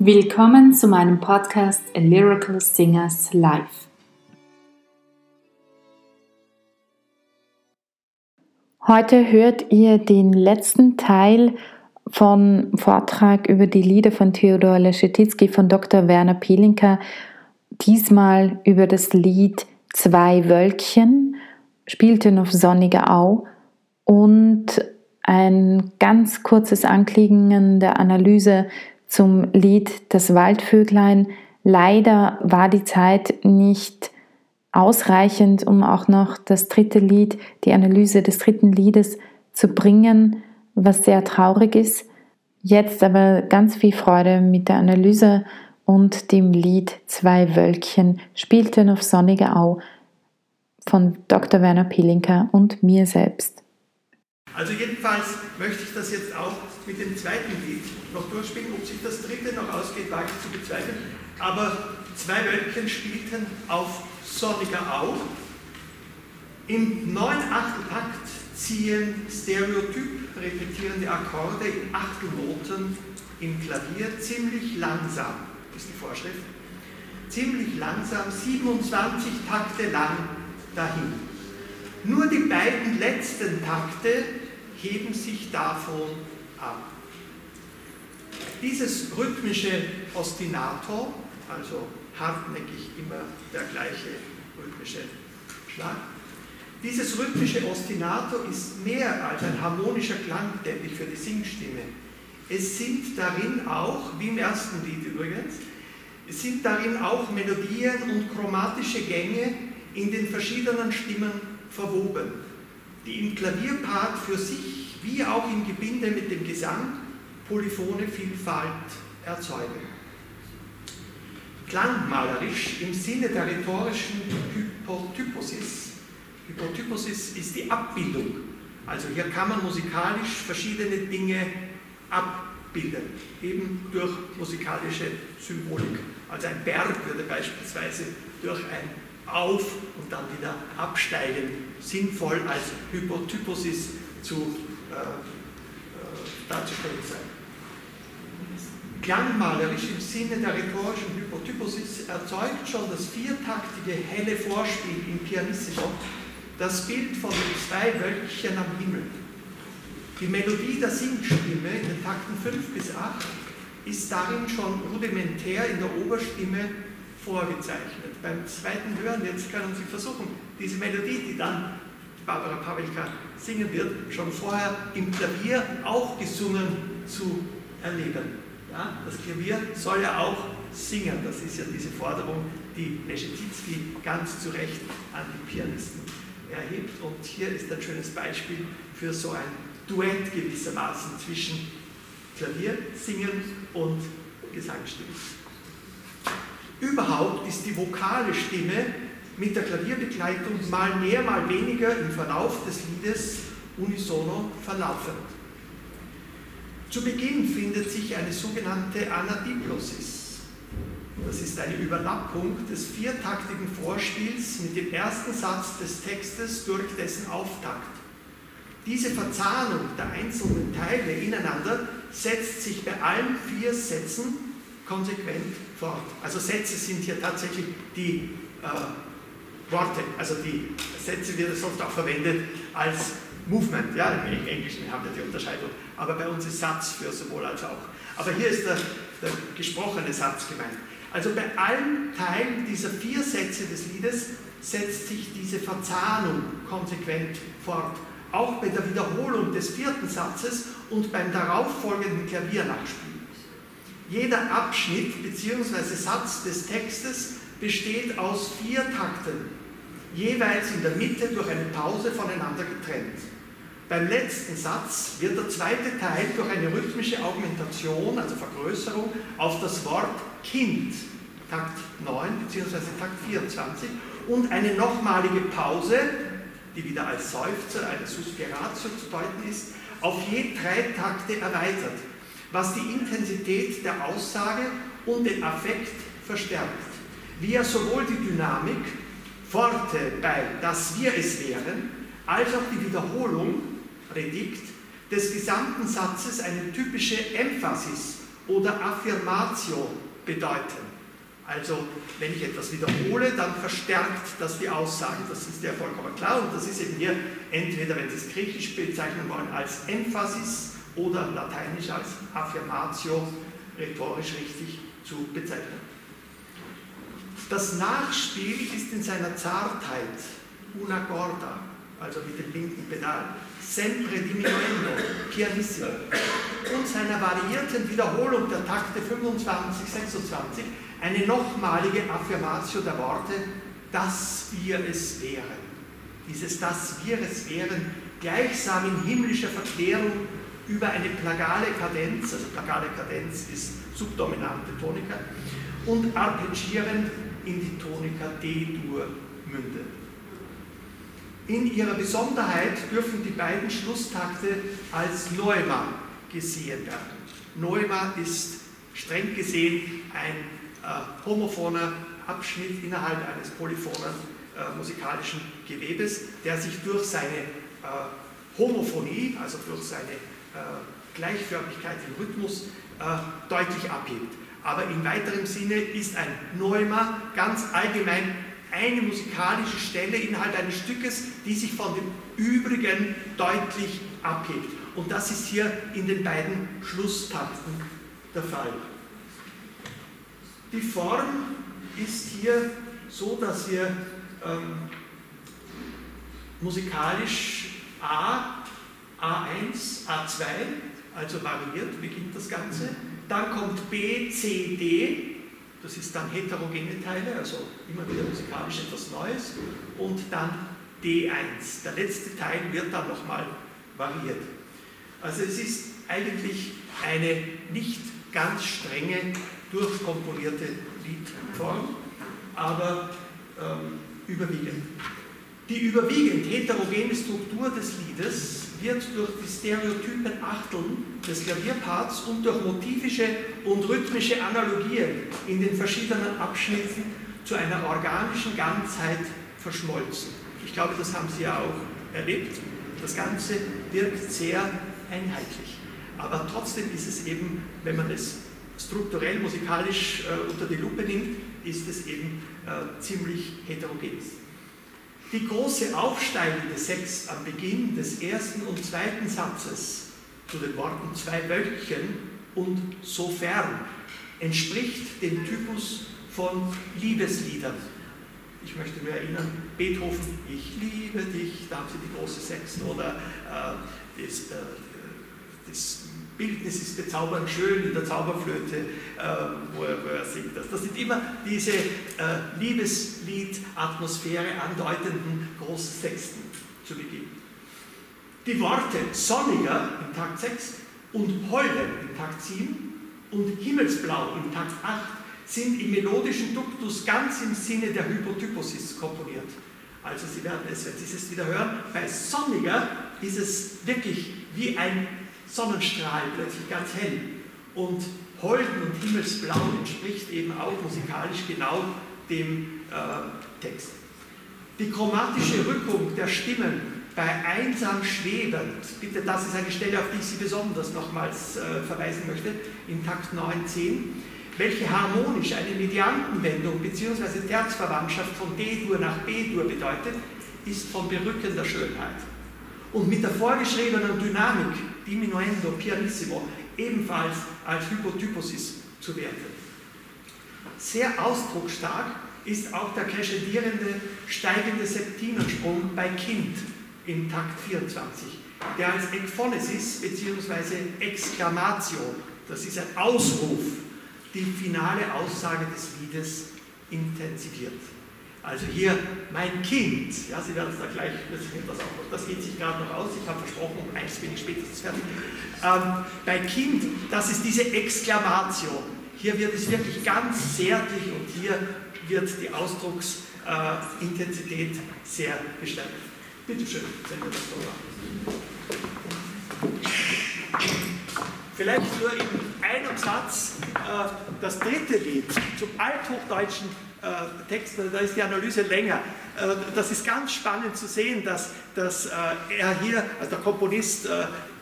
Willkommen zu meinem Podcast A Lyrical Singers Live. Heute hört ihr den letzten Teil vom Vortrag über die Lieder von Theodor Leschetizky von Dr. Werner Pelinka. Diesmal über das Lied Zwei Wölkchen, spielte auf sonniger Au und ein ganz kurzes Anklingen der Analyse zum Lied Das Waldvöglein. Leider war die Zeit nicht ausreichend, um auch noch das dritte Lied, die Analyse des dritten Liedes zu bringen, was sehr traurig ist. Jetzt aber ganz viel Freude mit der Analyse und dem Lied Zwei Wölkchen spielten auf Sonnige Au von Dr. Werner Pilinka und mir selbst. Also jedenfalls möchte ich das jetzt auch mit dem zweiten Lied noch durchspielen. Ob sich das dritte noch ausgeht, wage ich zu bezweifeln. Aber zwei Wölkchen spielten auf sonniger Au. Im neuen Achteltakt ziehen stereotyp repetierende Akkorde in Achtelnoten im Klavier ziemlich langsam, ist die Vorschrift, ziemlich langsam, 27 Takte lang dahin. Nur die beiden letzten Takte heben sich davon ab. Dieses rhythmische Ostinato, also hartnäckig immer der gleiche rhythmische Schlag, dieses rhythmische Ostinato ist mehr als ein harmonischer Klangteppich für die Singstimme. Es sind darin auch, wie im ersten Lied übrigens, es sind darin auch Melodien und chromatische Gänge in den verschiedenen Stimmen verwoben, die im Klavierpart für sich wie auch im Gebinde mit dem Gesang polyphone Vielfalt erzeugen. Klangmalerisch im Sinne der rhetorischen Hypotyposis. Hypotyposis ist die Abbildung. Also hier kann man musikalisch verschiedene Dinge abbilden, eben durch musikalische Symbolik. Also ein Berg würde beispielsweise durch ein Auf und dann wieder Absteigen sinnvoll als Hypotyposis zu äh, äh, darzustellen sein. Klangmalerisch im Sinne der rhetorischen Hypotyposis erzeugt schon das viertaktige helle Vorspiel im Pianissimo das Bild von den zwei Wölkchen am Himmel. Die Melodie der Singstimme in den Takten 5 bis 8 ist darin schon rudimentär in der Oberstimme vorgezeichnet. Beim zweiten Hören, jetzt können Sie versuchen, diese Melodie, die dann Barbara Pawelka singen wird, schon vorher im Klavier auch gesungen zu erleben. Ja, das Klavier soll ja auch singen. Das ist ja diese Forderung, die Leschetizky ganz zu Recht an die Pianisten erhebt. Und hier ist ein schönes Beispiel für so ein Duett gewissermaßen zwischen Klaviersingen und Gesangsstimmen. Überhaupt ist die vokale Stimme mit der Klavierbegleitung mal mehr, mal weniger im Verlauf des Liedes unisono verlaufend. Zu Beginn findet sich eine sogenannte Anadiplosis. Das ist eine Überlappung des viertaktigen Vorspiels mit dem ersten Satz des Textes durch dessen Auftakt. Diese Verzahnung der einzelnen Teile ineinander setzt sich bei allen vier Sätzen konsequent fort. Also Sätze sind hier tatsächlich die äh, Worte, also die Sätze werden sonst auch verwendet als Movement, ja, im Englischen haben wir die Unterscheidung, aber bei uns ist Satz für sowohl als auch. Aber hier ist der, der gesprochene Satz gemeint. Also bei allen Teilen dieser vier Sätze des Liedes setzt sich diese Verzahnung konsequent fort. Auch bei der Wiederholung des vierten Satzes und beim darauffolgenden Klaviernachspiel. Jeder Abschnitt bzw. Satz des Textes besteht aus vier Takten, jeweils in der Mitte durch eine Pause voneinander getrennt. Beim letzten Satz wird der zweite Teil durch eine rhythmische Augmentation, also Vergrößerung, auf das Wort Kind, Takt 9 bzw. Takt 24, und eine nochmalige Pause, die wieder als Seufzer, eine Suspiratio zu deuten ist, auf je drei Takte erweitert, was die Intensität der Aussage und den Affekt verstärkt, wie er sowohl die Dynamik, Worte bei dass wir es wären, als auch die Wiederholung Predikt des gesamten Satzes eine typische Emphasis oder Affirmatio bedeuten. Also wenn ich etwas wiederhole, dann verstärkt das die Aussage. Das ist ja vollkommen klar und das ist eben hier entweder, wenn Sie es griechisch bezeichnen wollen, als Emphasis oder lateinisch als Affirmatio rhetorisch richtig zu bezeichnen. Das Nachspiel ist in seiner Zartheit una corda, also mit dem linken Pedal, sempre diminuendo, pianissimo, und seiner variierten Wiederholung der Takte 25, 26 eine nochmalige Affirmatio der Worte, dass wir es wären. Dieses dass wir es wären, gleichsam in himmlischer Verklärung über eine plagale Kadenz, also plagale Kadenz ist subdominante Tonika, und arpeggierend in die Tonika D-Dur mündet. In ihrer Besonderheit dürfen die beiden Schlusstakte als Neuma gesehen werden. Neuma ist streng gesehen ein äh, homophoner Abschnitt innerhalb eines polyphonen äh, musikalischen Gewebes, der sich durch seine äh, Homophonie, also durch seine Gleichförmigkeit im Rhythmus, äh, deutlich abhebt. Aber im weiteren Sinne ist ein Neuma ganz allgemein eine musikalische Stelle innerhalb eines Stückes, die sich von den übrigen deutlich abhebt. Und das ist hier in den beiden Schlusstakten der Fall. Die Form ist hier so, dass wir ähm, musikalisch A, A1, A2, also variiert beginnt das Ganze. Dann kommt B, C, D, das ist dann heterogene Teile, also immer wieder musikalisch etwas Neues. Und dann D1. Der letzte Teil wird dann nochmal variiert. Also es ist eigentlich eine nicht ganz strenge, durchkomponierte Liedform, aber ähm, überwiegend. Die überwiegend heterogene Struktur des Liedes wird durch die stereotypen Achteln des Klavierparts und durch motivische und rhythmische Analogien in den verschiedenen Abschnitten zu einer organischen Ganzheit verschmolzen. Ich glaube, das haben Sie ja auch erlebt. Das Ganze wirkt sehr einheitlich. Aber trotzdem ist es eben, wenn man es strukturell musikalisch äh, unter die Lupe nimmt, ist es eben äh, ziemlich heterogen. Die große aufsteigende Sext am Beginn des ersten und zweiten Satzes zu den Worten zwei Wölkchen und sofern entspricht dem Typus von Liebesliedern. Ich möchte nur erinnern, Beethoven, ich liebe dich, da haben Sie die große Sext oder äh, das, äh, das Bildnis ist bezaubernd schön in der Zauberflöte, äh, wo, er, wo, er, singt. Das, das sind immer diese äh, Liebeslied-Atmosphäre andeutenden großen Texten zu Beginn. Die Worte sonniger in Takt 6 und heulen in Takt 7 und himmelsblau in Takt 8 sind im melodischen Duktus ganz im Sinne der Hypotyposis komponiert. Also Sie werden es, wenn Sie es wieder hören, bei sonniger ist es wirklich wie ein Sonnenstrahl plötzlich ganz hell. Und Holden und Himmelsblau entspricht eben auch musikalisch genau dem äh, Text. Die chromatische Rückung der Stimmen bei einsam schwebend, bitte, das ist eine Stelle, auf die ich Sie besonders nochmals äh, verweisen möchte, in Takt 19, welche harmonisch eine Mediantenwendung bzw. Terzverwandtschaft von D-Dur nach B-Dur bedeutet, ist von berückender Schönheit. Und mit der vorgeschriebenen Dynamik diminuendo pianissimo ebenfalls als Hypotyposis zu werten. Sehr ausdrucksstark ist auch der crescendierende steigende Septinensprung bei Kind im Takt 24, der als Ekphonesis bzw. Exklamatio, das ist ein Ausruf, die finale Aussage des Liedes intensiviert. Also hier mein Kind, ja, Sie werden es da gleich, das, auch, das geht sich gerade noch aus, ich habe versprochen, um eins bin ich spätestens fertig. Ähm, bei Kind, das ist diese Exklamatio. Hier wird es wirklich ganz zärtlich und hier wird die Ausdrucksintensität äh, sehr gestärkt. Bitte schön, wenn wir das so machen. Vielleicht nur in einem Satz äh, das dritte Lied zum althochdeutschen Text, da ist die Analyse länger. Äh, das ist ganz spannend zu sehen, dass, dass äh, er hier, also der Komponist,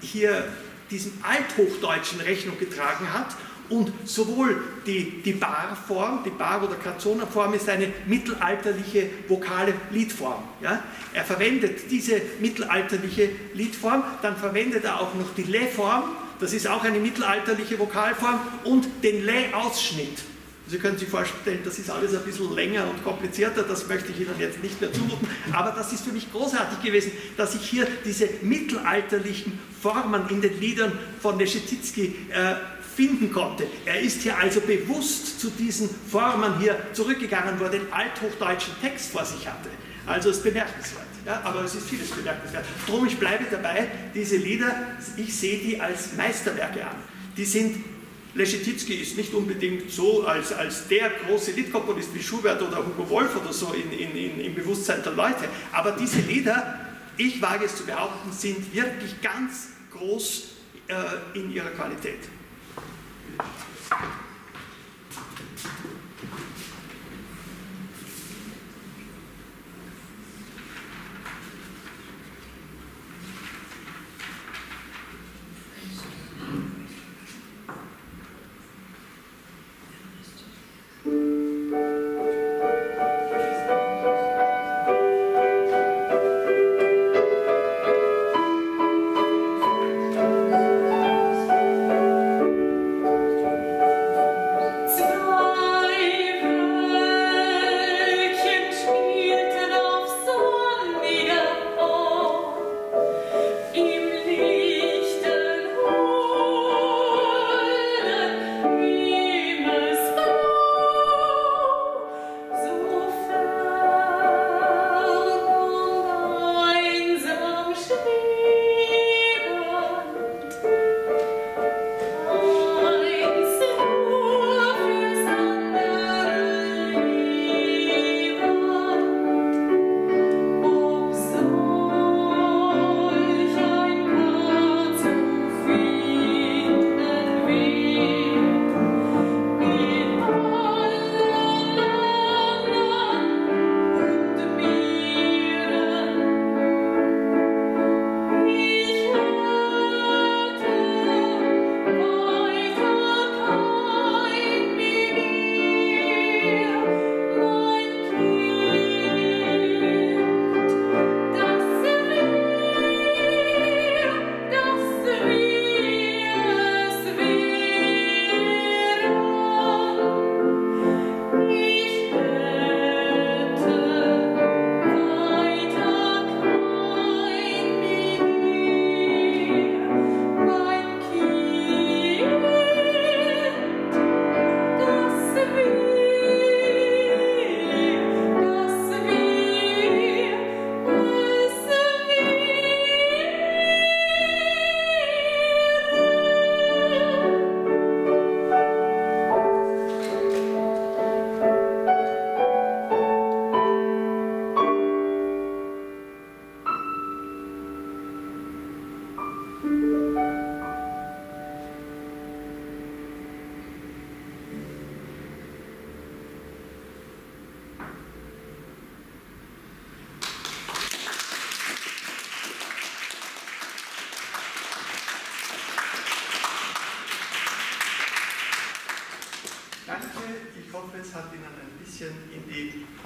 hier diesem Althochdeutschen Rechnung getragen hat Und sowohl die, die Barform, die Bar- oder Canzona-Form ist eine mittelalterliche vokale Liedform. Ja? Er verwendet diese mittelalterliche Liedform, dann verwendet er auch noch die Le-Form, das ist auch eine mittelalterliche Vokalform, und den Le-Ausschnitt. Sie können sich vorstellen, das ist alles ein bisschen länger und komplizierter, das möchte ich Ihnen jetzt nicht mehr zumuten, aber das ist für mich großartig gewesen, dass ich hier diese mittelalterlichen Formen in den Liedern von Leschetizky äh, finden konnte. Er ist hier also bewusst zu diesen Formen hier zurückgegangen, wo er den althochdeutschen Text vor sich hatte. Also es ist bemerkenswert. Ja, aber es ist vieles bemerkenswert. Drum, ich bleibe dabei, diese Lieder, ich sehe die als Meisterwerke an. Die sind Leschetizky ist nicht unbedingt so als, als der große Liedkomponist wie Schubert oder Hugo Wolf oder so in, in, in, im Bewusstsein der Leute. Aber diese Lieder, ich wage es zu behaupten, sind wirklich ganz groß äh, in ihrer Qualität.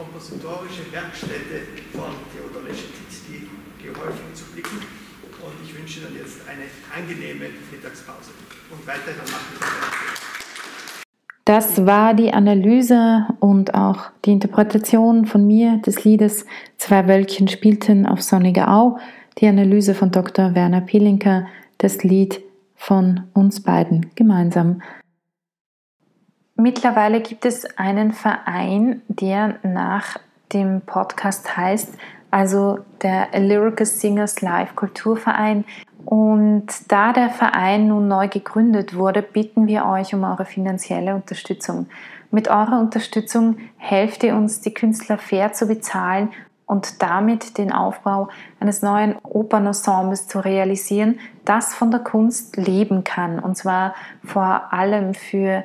Kompositorische Werkstätte von Theodor Leschetizky geholfen zu blicken. Und ich wünsche Ihnen jetzt eine angenehme Mittagspause und weiterhin am Nachmittag. Das war die Analyse und auch die Interpretation von mir des Liedes Zwei Wölkchen spielten auf Sonnige Au, die Analyse von Dr. Werner Pilinker, das Lied von uns beiden gemeinsam. Mittlerweile gibt es einen Verein, der nach dem Podcast heißt, also der Lyrical Singers Live Kulturverein. Und da der Verein nun neu gegründet wurde, bitten wir euch um eure finanzielle Unterstützung. Mit eurer Unterstützung helft ihr uns, die Künstler fair zu bezahlen und damit den Aufbau eines neuen Opernensembles zu realisieren, das von der Kunst leben kann. Und zwar vor allem für